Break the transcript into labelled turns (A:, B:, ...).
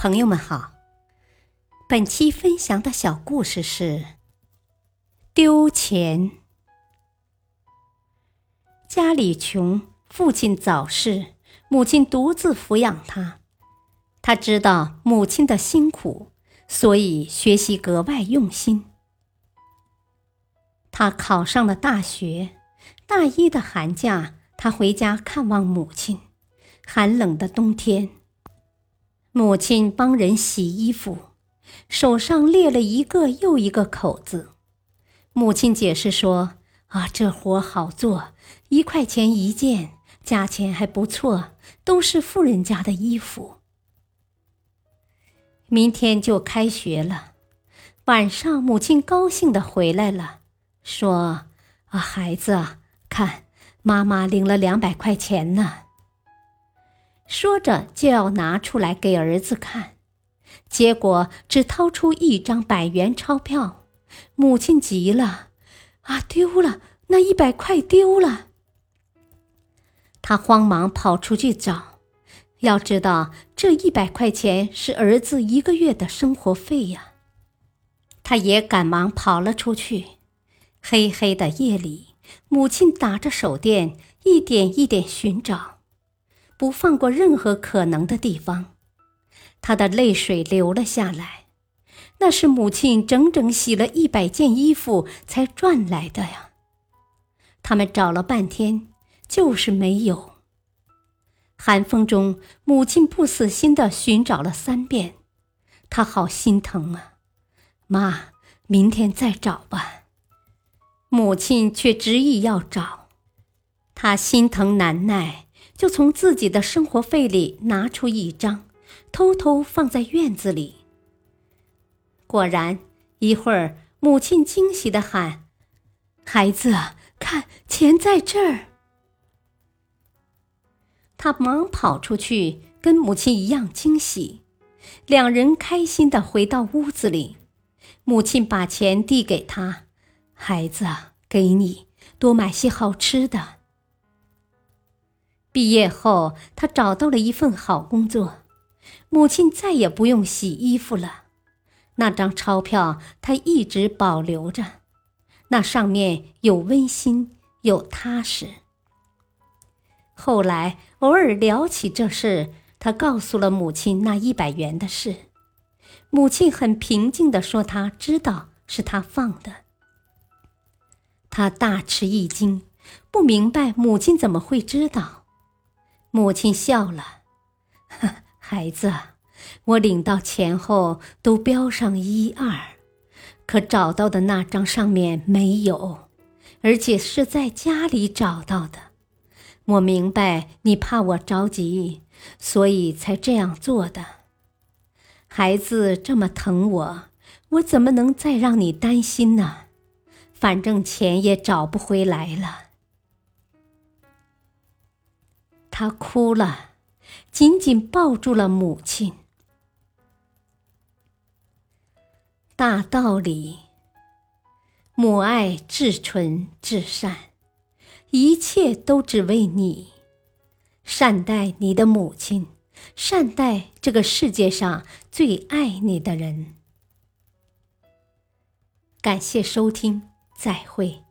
A: 朋友们好，本期分享的小故事是丢钱。家里穷，父亲早逝，母亲独自抚养他。他知道母亲的辛苦，所以学习格外用心。他考上了大学，大一的寒假，他回家看望母亲。寒冷的冬天。母亲帮人洗衣服，手上裂了一个又一个口子。母亲解释说：“啊，这活好做，一块钱一件，价钱还不错，都是富人家的衣服。”明天就开学了，晚上母亲高兴的回来了，说：“啊，孩子，看，妈妈领了两百块钱呢。”说着就要拿出来给儿子看，结果只掏出一张百元钞票，母亲急了：“啊，丢了！那一百块丢了！”他慌忙跑出去找，要知道这一百块钱是儿子一个月的生活费呀。他也赶忙跑了出去。黑黑的夜里，母亲打着手电，一点一点寻找。不放过任何可能的地方，他的泪水流了下来。那是母亲整整洗了一百件衣服才赚来的呀。他们找了半天，就是没有。寒风中，母亲不死心的寻找了三遍，他好心疼啊！妈，明天再找吧。母亲却执意要找，他心疼难耐。就从自己的生活费里拿出一张，偷偷放在院子里。果然，一会儿，母亲惊喜的喊：“孩子，看，钱在这儿！”他忙跑出去，跟母亲一样惊喜。两人开心的回到屋子里，母亲把钱递给他：“孩子，给你，多买些好吃的。”毕业后，他找到了一份好工作，母亲再也不用洗衣服了。那张钞票他一直保留着，那上面有温馨，有踏实。后来偶尔聊起这事，他告诉了母亲那一百元的事，母亲很平静地说：“他知道是他放的。”他大吃一惊，不明白母亲怎么会知道。母亲笑了，孩子，我领到钱后都标上一二，可找到的那张上面没有，而且是在家里找到的。我明白你怕我着急，所以才这样做的。孩子这么疼我，我怎么能再让你担心呢？反正钱也找不回来了。他哭了，紧紧抱住了母亲。大道理，母爱至纯至善，一切都只为你。善待你的母亲，善待这个世界上最爱你的人。感谢收听，再会。